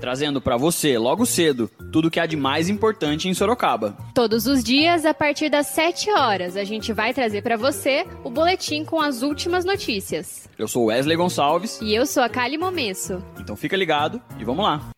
trazendo para você, logo cedo, tudo o que há de mais importante em Sorocaba. Todos os dias, a partir das 7 horas, a gente vai trazer para você o boletim com as últimas notícias. Eu sou Wesley Gonçalves. E eu sou a Kali Momesso. Então fica ligado e vamos lá.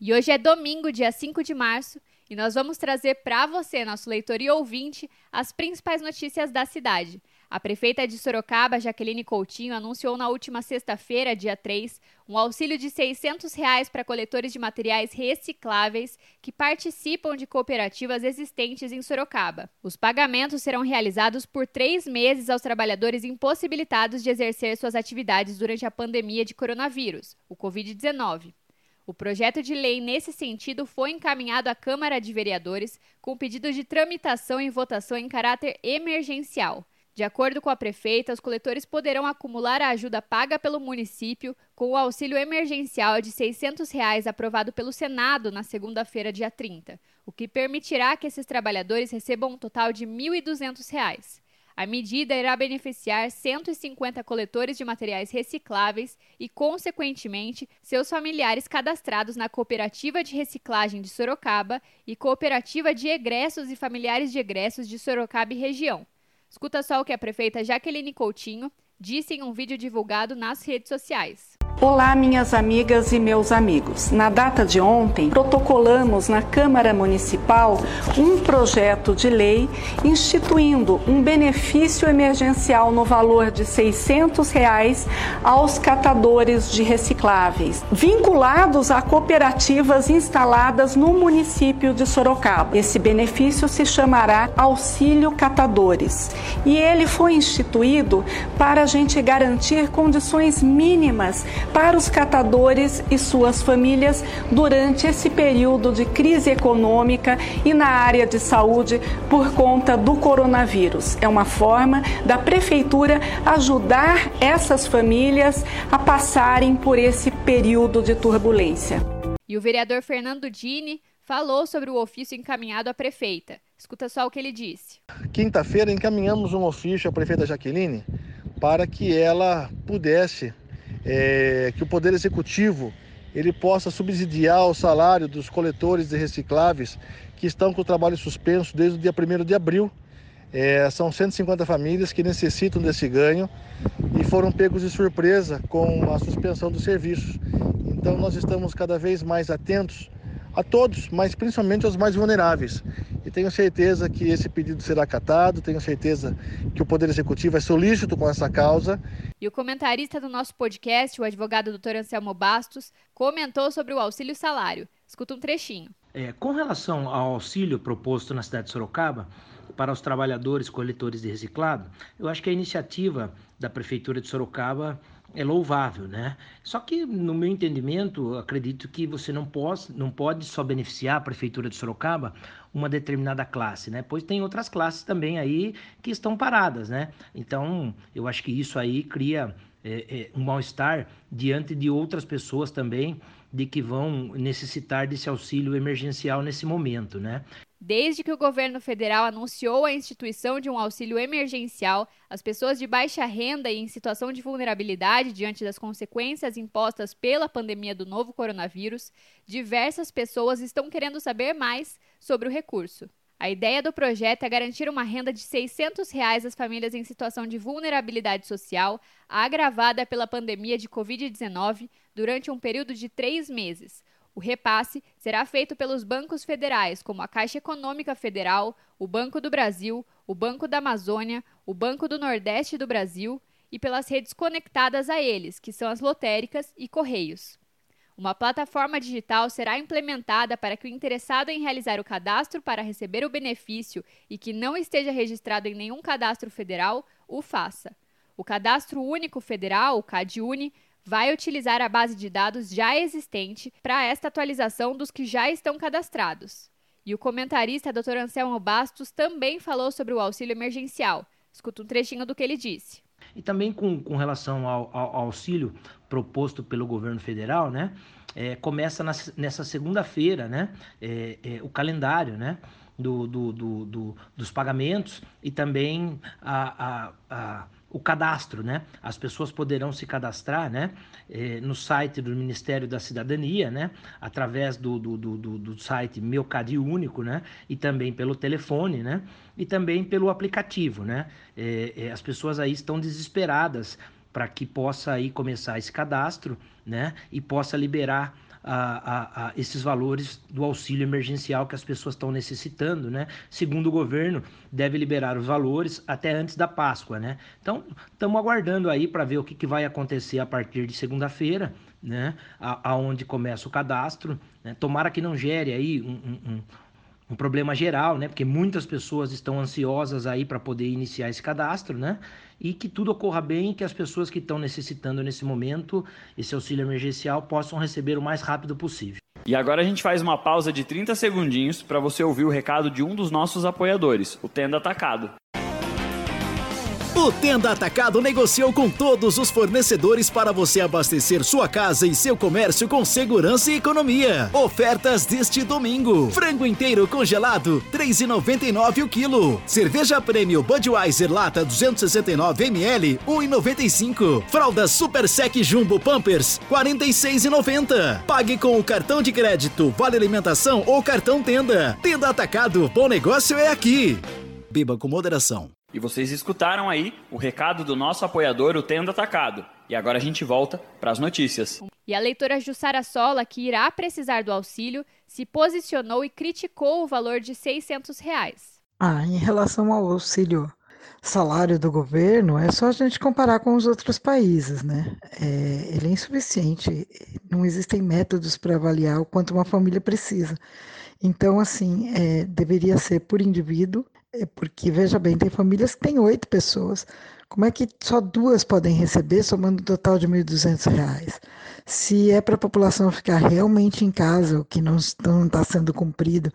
E hoje é domingo, dia 5 de março, e nós vamos trazer para você, nosso leitor e ouvinte, as principais notícias da cidade. A prefeita de Sorocaba, Jaqueline Coutinho, anunciou na última sexta-feira, dia 3, um auxílio de 600 reais para coletores de materiais recicláveis que participam de cooperativas existentes em Sorocaba. Os pagamentos serão realizados por três meses aos trabalhadores impossibilitados de exercer suas atividades durante a pandemia de coronavírus, o Covid-19. O projeto de lei, nesse sentido, foi encaminhado à Câmara de Vereadores com pedido de tramitação e votação em caráter emergencial. De acordo com a prefeita, os coletores poderão acumular a ajuda paga pelo município com o auxílio emergencial de 600 reais aprovado pelo Senado na segunda-feira, dia 30, o que permitirá que esses trabalhadores recebam um total de R$ 1.200. A medida irá beneficiar 150 coletores de materiais recicláveis e, consequentemente, seus familiares cadastrados na Cooperativa de Reciclagem de Sorocaba e Cooperativa de Egressos e Familiares de Egressos de Sorocaba e região. Escuta só o que a prefeita Jaqueline Coutinho disse em um vídeo divulgado nas redes sociais. Olá, minhas amigas e meus amigos. Na data de ontem, protocolamos na Câmara Municipal um projeto de lei instituindo um benefício emergencial no valor de 600 reais aos catadores de recicláveis, vinculados a cooperativas instaladas no município de Sorocaba. Esse benefício se chamará Auxílio Catadores e ele foi instituído para a gente garantir condições mínimas para os catadores e suas famílias durante esse período de crise econômica e na área de saúde por conta do coronavírus. É uma forma da prefeitura ajudar essas famílias a passarem por esse período de turbulência. E o vereador Fernando Dini falou sobre o ofício encaminhado à prefeita. Escuta só o que ele disse. Quinta-feira encaminhamos um ofício à prefeita Jaqueline para que ela pudesse é, que o Poder Executivo ele possa subsidiar o salário dos coletores de recicláveis que estão com o trabalho suspenso desde o dia 1 de abril. É, são 150 famílias que necessitam desse ganho e foram pegos de surpresa com a suspensão dos serviços. Então nós estamos cada vez mais atentos a todos, mas principalmente aos mais vulneráveis. E tenho certeza que esse pedido será acatado, tenho certeza que o Poder Executivo é solícito com essa causa. E o comentarista do nosso podcast, o advogado Dr. Anselmo Bastos, comentou sobre o auxílio salário. Escuta um trechinho. É, com relação ao auxílio proposto na cidade de Sorocaba, para os trabalhadores coletores de reciclado, eu acho que a iniciativa da Prefeitura de Sorocaba é louvável, né? Só que, no meu entendimento, acredito que você não pode, não pode só beneficiar a Prefeitura de Sorocaba uma determinada classe, né? Pois tem outras classes também aí que estão paradas, né? Então, eu acho que isso aí cria é, é, um mal-estar diante de outras pessoas também de que vão necessitar desse auxílio emergencial nesse momento, né? Desde que o governo federal anunciou a instituição de um auxílio emergencial, as pessoas de baixa renda e em situação de vulnerabilidade diante das consequências impostas pela pandemia do novo coronavírus, diversas pessoas estão querendo saber mais sobre o recurso. A ideia do projeto é garantir uma renda de 600 reais às famílias em situação de vulnerabilidade social, agravada pela pandemia de Covid-19, durante um período de três meses, o repasse será feito pelos bancos federais, como a Caixa Econômica Federal, o Banco do Brasil, o Banco da Amazônia, o Banco do Nordeste do Brasil e pelas redes conectadas a eles, que são as lotéricas e correios. Uma plataforma digital será implementada para que o interessado em realizar o cadastro para receber o benefício e que não esteja registrado em nenhum cadastro federal o faça. O Cadastro Único Federal, o CadÚni, vai utilizar a base de dados já existente para esta atualização dos que já estão cadastrados. E o comentarista Dr. Anselmo Bastos também falou sobre o auxílio emergencial. Escuta um trechinho do que ele disse. E também com, com relação ao, ao, auxílio proposto pelo governo federal, né? É, começa na, nessa segunda-feira, né? É, é, o calendário, né? Do, do, do, do, dos pagamentos e também a, a, a o cadastro, né? As pessoas poderão se cadastrar, né? Eh, no site do Ministério da Cidadania, né? Através do, do, do, do site Meu Cadi Único, né? E também pelo telefone, né? E também pelo aplicativo, né? Eh, eh, as pessoas aí estão desesperadas para que possa aí começar esse cadastro, né? E possa liberar a, a, a, esses valores do auxílio emergencial que as pessoas estão necessitando, né? Segundo o governo, deve liberar os valores até antes da Páscoa, né? Então, estamos aguardando aí para ver o que, que vai acontecer a partir de segunda-feira, né? Aonde começa o cadastro. Né? Tomara que não gere aí um, um, um problema geral, né? Porque muitas pessoas estão ansiosas aí para poder iniciar esse cadastro, né? E que tudo ocorra bem, que as pessoas que estão necessitando nesse momento esse auxílio emergencial possam receber o mais rápido possível. E agora a gente faz uma pausa de 30 segundinhos para você ouvir o recado de um dos nossos apoiadores, o Tenda Atacado. O Tenda Atacado negociou com todos os fornecedores para você abastecer sua casa e seu comércio com segurança e economia. Ofertas deste domingo: frango inteiro congelado, 3,99 o quilo. Cerveja Prêmio Budweiser lata 269 ml, 1,95. Fralda Super Sec Jumbo Pampers, 46,90. Pague com o cartão de crédito, vale alimentação ou cartão Tenda. Tenda Atacado, bom negócio é aqui. Beba com moderação. E vocês escutaram aí o recado do nosso apoiador, o Tendo Atacado. E agora a gente volta para as notícias. E a leitora Jussara Sola, que irá precisar do auxílio, se posicionou e criticou o valor de 600 reais. Ah, em relação ao auxílio salário do governo, é só a gente comparar com os outros países, né? É, ele é insuficiente, não existem métodos para avaliar o quanto uma família precisa. Então, assim, é, deveria ser por indivíduo é porque, veja bem, tem famílias que têm oito pessoas. Como é que só duas podem receber, somando um total de R$ 1.200? Se é para a população ficar realmente em casa, o que não está sendo cumprido,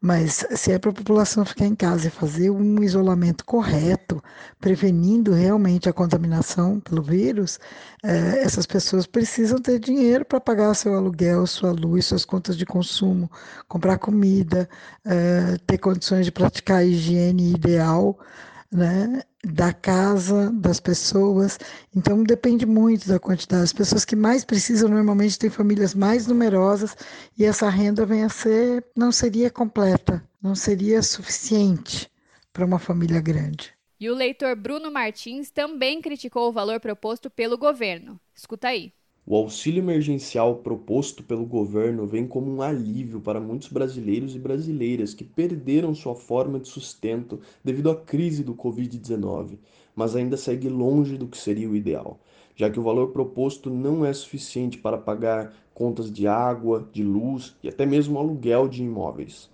mas se é para a população ficar em casa e fazer um isolamento correto, prevenindo realmente a contaminação pelo vírus, é, essas pessoas precisam ter dinheiro para pagar seu aluguel, sua luz, suas contas de consumo, comprar comida, é, ter condições de praticar a higiene ideal né, da casa, das pessoas. Então depende muito da quantidade. As pessoas que mais precisam normalmente têm famílias mais numerosas e essa renda vem a ser não seria completa, não seria suficiente para uma família grande. E o leitor Bruno Martins também criticou o valor proposto pelo governo. Escuta aí. O auxílio emergencial proposto pelo governo vem como um alívio para muitos brasileiros e brasileiras que perderam sua forma de sustento devido à crise do Covid-19, mas ainda segue longe do que seria o ideal, já que o valor proposto não é suficiente para pagar contas de água, de luz e até mesmo aluguel de imóveis.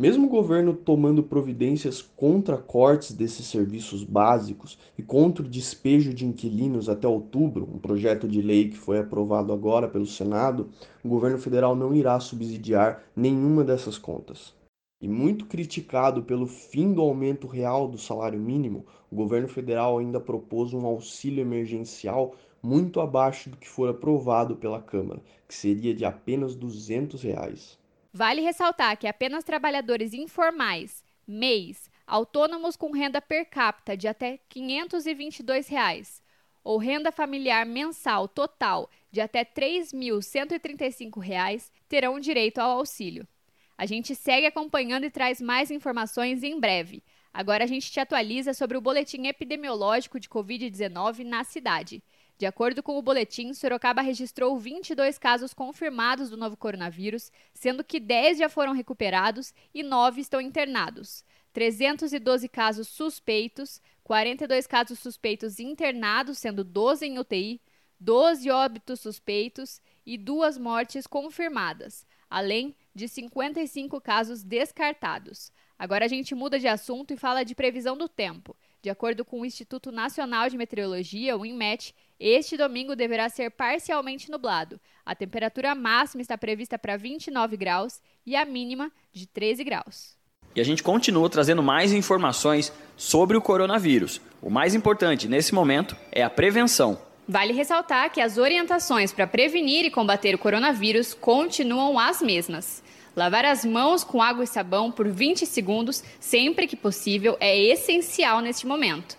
Mesmo o governo tomando providências contra cortes desses serviços básicos e contra o despejo de inquilinos até outubro, um projeto de lei que foi aprovado agora pelo Senado, o governo federal não irá subsidiar nenhuma dessas contas. E muito criticado pelo fim do aumento real do salário mínimo, o governo federal ainda propôs um auxílio emergencial muito abaixo do que for aprovado pela Câmara, que seria de apenas 200 reais. Vale ressaltar que apenas trabalhadores informais, MEIs, autônomos com renda per capita de até 522 reais, ou renda familiar mensal total de até R$ 3.135 terão direito ao auxílio. A gente segue acompanhando e traz mais informações em breve. Agora a gente te atualiza sobre o boletim epidemiológico de Covid-19 na cidade. De acordo com o boletim, Sorocaba registrou 22 casos confirmados do novo coronavírus, sendo que 10 já foram recuperados e 9 estão internados. 312 casos suspeitos, 42 casos suspeitos internados, sendo 12 em UTI, 12 óbitos suspeitos e duas mortes confirmadas, além de 55 casos descartados. Agora a gente muda de assunto e fala de previsão do tempo. De acordo com o Instituto Nacional de Meteorologia, o INMET, este domingo deverá ser parcialmente nublado. A temperatura máxima está prevista para 29 graus e a mínima de 13 graus. E a gente continua trazendo mais informações sobre o coronavírus. O mais importante nesse momento é a prevenção. Vale ressaltar que as orientações para prevenir e combater o coronavírus continuam as mesmas. Lavar as mãos com água e sabão por 20 segundos, sempre que possível, é essencial neste momento.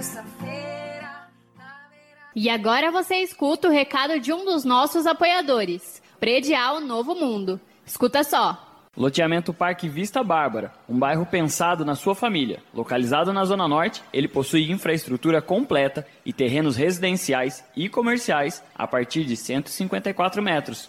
E sexta-feira. E agora você escuta o recado de um dos nossos apoiadores, Predial Novo Mundo. Escuta só. Loteamento Parque Vista Bárbara, um bairro pensado na sua família. Localizado na Zona Norte, ele possui infraestrutura completa e terrenos residenciais e comerciais a partir de 154 metros.